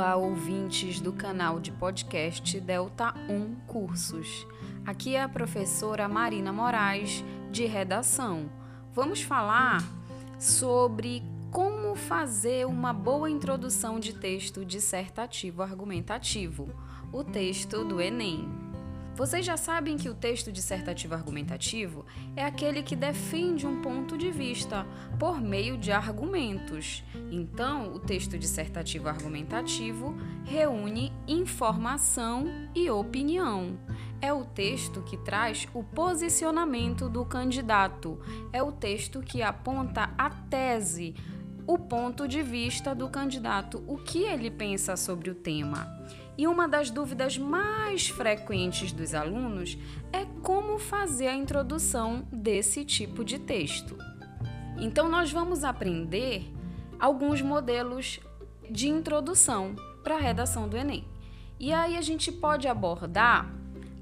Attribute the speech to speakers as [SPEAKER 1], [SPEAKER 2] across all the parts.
[SPEAKER 1] Olá, ouvintes do canal de podcast Delta 1 Cursos. Aqui é a professora Marina Moraes, de redação. Vamos falar sobre como fazer uma boa introdução de texto dissertativo argumentativo, o texto do Enem. Vocês já sabem que o texto dissertativo argumentativo é aquele que defende um ponto de vista por meio de argumentos. Então, o texto dissertativo argumentativo reúne informação e opinião. É o texto que traz o posicionamento do candidato, é o texto que aponta a tese, o ponto de vista do candidato, o que ele pensa sobre o tema. E uma das dúvidas mais frequentes dos alunos é como fazer a introdução desse tipo de texto. Então, nós vamos aprender alguns modelos de introdução para a redação do Enem. E aí a gente pode abordar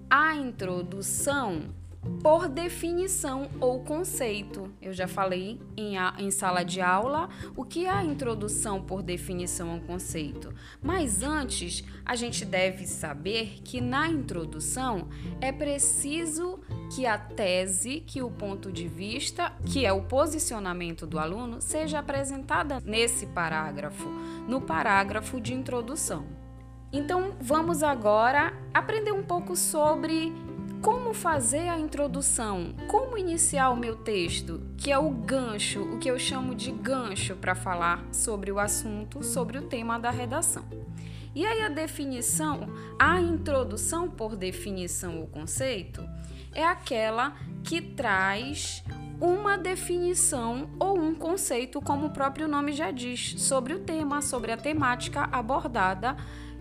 [SPEAKER 1] a introdução por definição ou conceito. Eu já falei em, a, em sala de aula o que é a introdução por definição ou conceito. Mas antes, a gente deve saber que na introdução é preciso que a tese, que o ponto de vista, que é o posicionamento do aluno, seja apresentada nesse parágrafo, no parágrafo de introdução. Então, vamos agora aprender um pouco sobre como fazer a introdução? Como iniciar o meu texto, que é o gancho, o que eu chamo de gancho para falar sobre o assunto, sobre o tema da redação. E aí a definição, a introdução por definição ou conceito, é aquela que traz uma definição ou um conceito, como o próprio nome já diz, sobre o tema, sobre a temática abordada,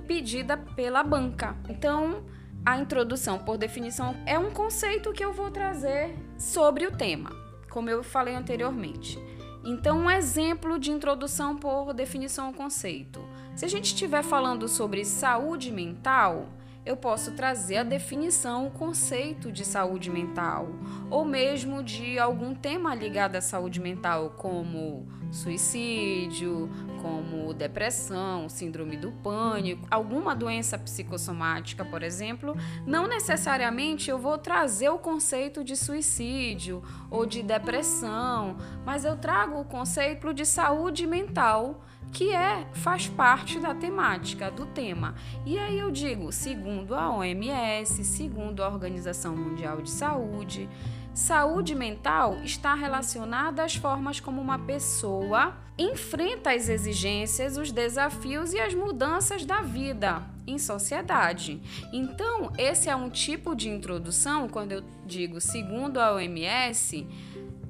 [SPEAKER 1] pedida pela banca. Então, a introdução, por definição, é um conceito que eu vou trazer sobre o tema, como eu falei anteriormente. Então, um exemplo de introdução por definição ao conceito. Se a gente estiver falando sobre saúde mental, eu posso trazer a definição, o conceito de saúde mental, ou mesmo de algum tema ligado à saúde mental, como suicídio, como depressão, síndrome do pânico, alguma doença psicossomática, por exemplo, não necessariamente eu vou trazer o conceito de suicídio ou de depressão, mas eu trago o conceito de saúde mental que é faz parte da temática do tema. E aí eu digo, segundo a OMS, segundo a Organização Mundial de Saúde, saúde mental está relacionada às formas como uma pessoa enfrenta as exigências, os desafios e as mudanças da vida em sociedade. Então, esse é um tipo de introdução, quando eu digo segundo a OMS,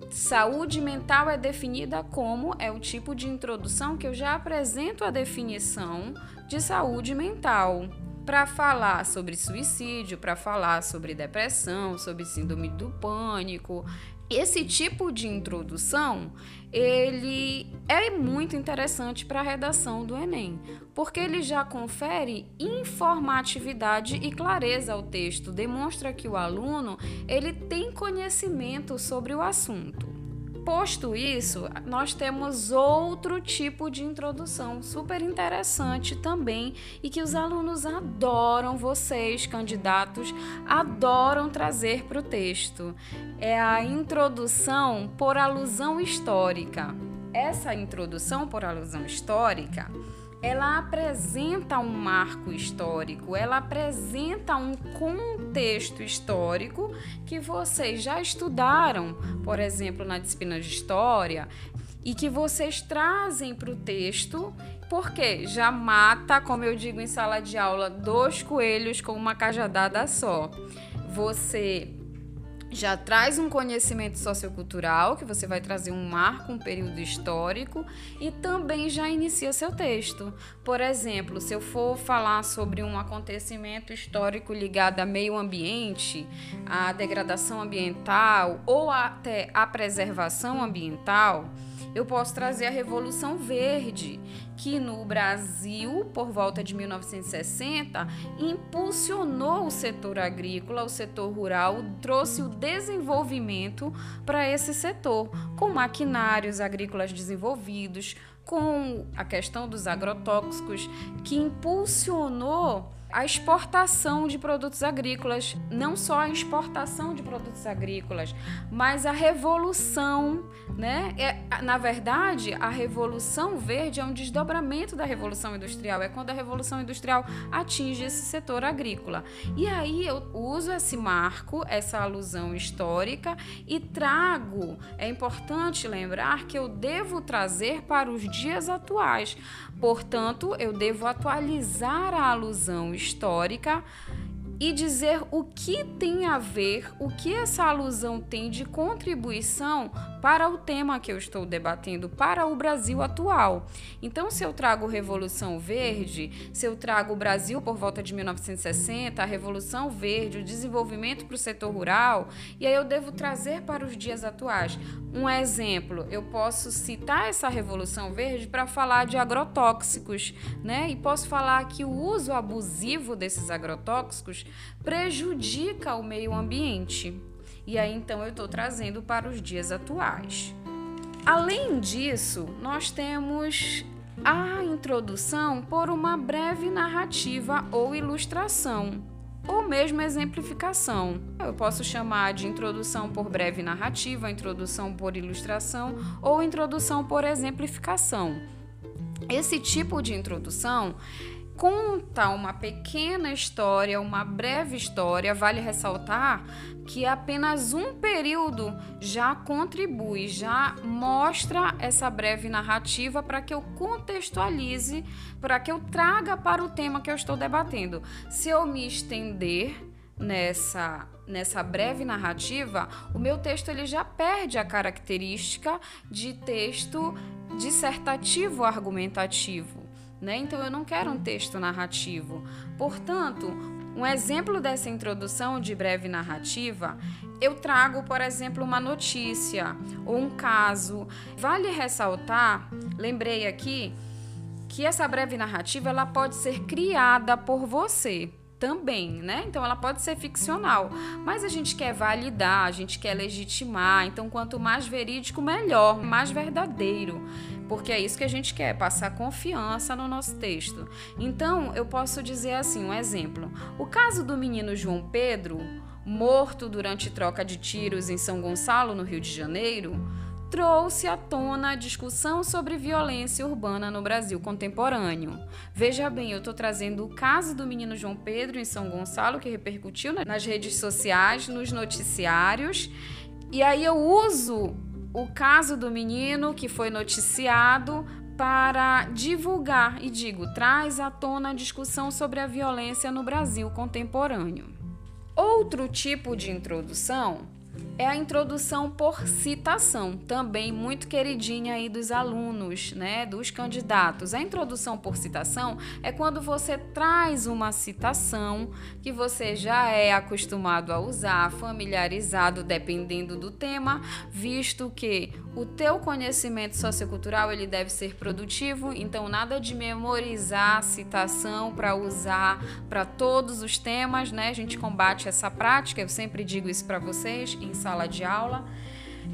[SPEAKER 1] Saúde mental é definida como é o tipo de introdução que eu já apresento a definição de saúde mental. Para falar sobre suicídio, para falar sobre depressão, sobre síndrome do pânico, esse tipo de introdução, ele é muito interessante para a redação do Enem, porque ele já confere informatividade e clareza ao texto, demonstra que o aluno ele tem conhecimento sobre o assunto. Posto isso, nós temos outro tipo de introdução super interessante também e que os alunos adoram, vocês, candidatos, adoram trazer para o texto. É a introdução por alusão histórica. Essa introdução por alusão histórica ela apresenta um marco histórico, ela apresenta um contexto histórico que vocês já estudaram, por exemplo, na disciplina de história, e que vocês trazem para o texto, porque já mata, como eu digo em sala de aula, dois coelhos com uma cajadada só. Você já traz um conhecimento sociocultural, que você vai trazer um marco, um período histórico, e também já inicia seu texto. Por exemplo, se eu for falar sobre um acontecimento histórico ligado a meio ambiente, à degradação ambiental ou até à preservação ambiental, eu posso trazer a Revolução Verde, que no Brasil, por volta de 1960, impulsionou o setor agrícola, o setor rural, trouxe o desenvolvimento para esse setor, com maquinários agrícolas desenvolvidos, com a questão dos agrotóxicos, que impulsionou a exportação de produtos agrícolas, não só a exportação de produtos agrícolas, mas a revolução, né? É, na verdade, a revolução verde é um desdobramento da revolução industrial, é quando a revolução industrial atinge esse setor agrícola. E aí eu uso esse marco, essa alusão histórica e trago, é importante lembrar que eu devo trazer para os dias atuais. Portanto, eu devo atualizar a alusão histórica e dizer o que tem a ver, o que essa alusão tem de contribuição para o tema que eu estou debatendo, para o Brasil atual. Então, se eu trago Revolução Verde, se eu trago o Brasil por volta de 1960, a Revolução Verde, o desenvolvimento para o setor rural, e aí eu devo trazer para os dias atuais. Um exemplo, eu posso citar essa Revolução Verde para falar de agrotóxicos, né? E posso falar que o uso abusivo desses agrotóxicos prejudica o meio ambiente. E aí então eu estou trazendo para os dias atuais. Além disso, nós temos a introdução por uma breve narrativa ou ilustração, ou mesmo exemplificação. Eu posso chamar de introdução por breve narrativa, introdução por ilustração ou introdução por exemplificação. Esse tipo de introdução conta uma pequena história, uma breve história. Vale ressaltar que apenas um período já contribui, já mostra essa breve narrativa para que eu contextualize, para que eu traga para o tema que eu estou debatendo. Se eu me estender nessa nessa breve narrativa, o meu texto ele já perde a característica de texto dissertativo argumentativo né? Então eu não quero um texto narrativo. Portanto, um exemplo dessa introdução de breve narrativa, eu trago, por exemplo, uma notícia ou um caso. Vale ressaltar, lembrei aqui, que essa breve narrativa ela pode ser criada por você também, né? Então ela pode ser ficcional, mas a gente quer validar, a gente quer legitimar. Então quanto mais verídico, melhor, mais verdadeiro porque é isso que a gente quer, passar confiança no nosso texto. Então, eu posso dizer assim, um exemplo. O caso do menino João Pedro, morto durante troca de tiros em São Gonçalo, no Rio de Janeiro, trouxe à tona a discussão sobre violência urbana no Brasil contemporâneo. Veja bem, eu estou trazendo o caso do menino João Pedro em São Gonçalo, que repercutiu nas redes sociais, nos noticiários, e aí eu uso o caso do menino que foi noticiado para divulgar e digo, traz à tona a discussão sobre a violência no Brasil contemporâneo. Outro tipo de introdução é a introdução por citação, também muito queridinha aí dos alunos, né, dos candidatos. A introdução por citação é quando você traz uma citação que você já é acostumado a usar, familiarizado dependendo do tema, visto que o teu conhecimento sociocultural ele deve ser produtivo, então nada de memorizar citação para usar para todos os temas, né? A gente combate essa prática, eu sempre digo isso para vocês em sala de aula.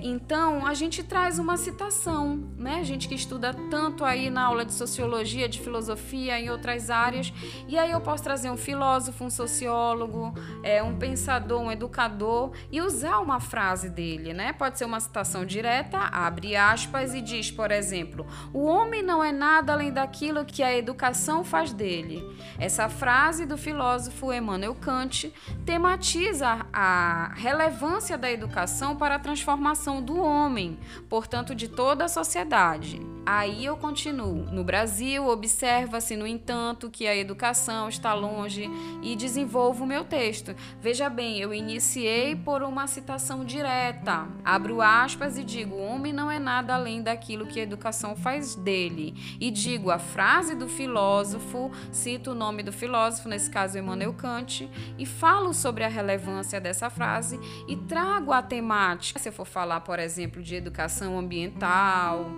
[SPEAKER 1] Então, a gente traz uma citação, né? A gente que estuda tanto aí na aula de sociologia, de filosofia, em outras áreas. E aí eu posso trazer um filósofo, um sociólogo, é, um pensador, um educador e usar uma frase dele, né? Pode ser uma citação direta, abre aspas e diz, por exemplo, o homem não é nada além daquilo que a educação faz dele. Essa frase do filósofo Emmanuel Kant tematiza a relevância da educação para a transformação do homem, portanto, de toda a sociedade. Aí eu continuo. No Brasil, observa-se, no entanto, que a educação está longe e desenvolvo o meu texto. Veja bem, eu iniciei por uma citação direta. Abro aspas e digo: o homem não é nada além daquilo que a educação faz dele. E digo a frase do filósofo, cito o nome do filósofo, nesse caso Emmanuel Kant, e falo sobre a relevância dessa frase e trago a temática. Se eu for falar por exemplo, de educação ambiental,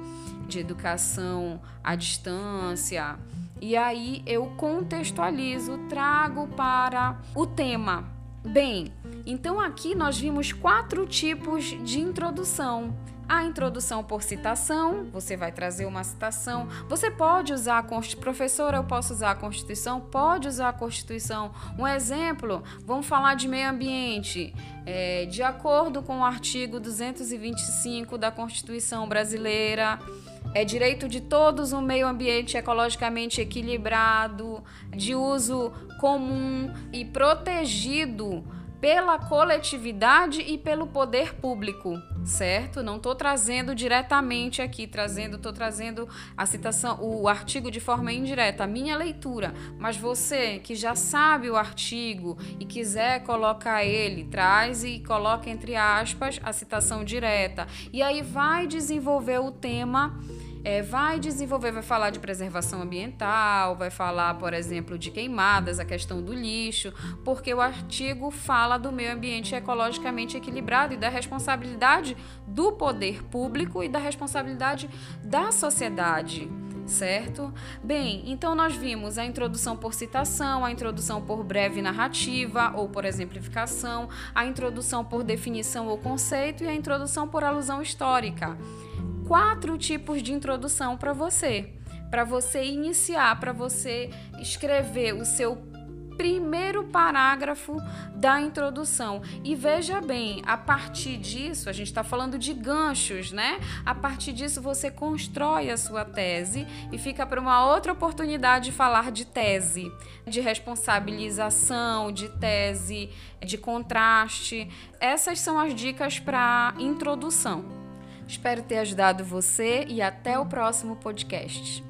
[SPEAKER 1] de educação à distância. E aí eu contextualizo, trago para o tema. Bem, então aqui nós vimos quatro tipos de introdução. A introdução por citação, você vai trazer uma citação. Você pode usar a Constituição. Professora, eu posso usar a Constituição? Pode usar a Constituição. Um exemplo, vamos falar de meio ambiente. É, de acordo com o artigo 225 da Constituição Brasileira, é direito de todos um meio ambiente ecologicamente equilibrado, de uso comum e protegido pela coletividade e pelo poder público, certo? Não estou trazendo diretamente aqui, trazendo, estou trazendo a citação, o artigo de forma indireta, a minha leitura. Mas você que já sabe o artigo e quiser colocar ele, traz e coloca entre aspas a citação direta. E aí vai desenvolver o tema é, vai desenvolver, vai falar de preservação ambiental, vai falar, por exemplo, de queimadas, a questão do lixo, porque o artigo fala do meio ambiente ecologicamente equilibrado e da do poder público e da responsabilidade da sociedade certo? Bem, então nós vimos a introdução por citação, a introdução por breve narrativa ou por exemplificação, a introdução por definição ou conceito e a introdução por alusão histórica quatro tipos de introdução para você, para você iniciar, para você escrever o seu primeiro parágrafo da introdução. E veja bem, a partir disso, a gente está falando de ganchos, né? A partir disso, você constrói a sua tese e fica para uma outra oportunidade de falar de tese, de responsabilização, de tese, de contraste. Essas são as dicas para introdução. Espero ter ajudado você e até o próximo podcast.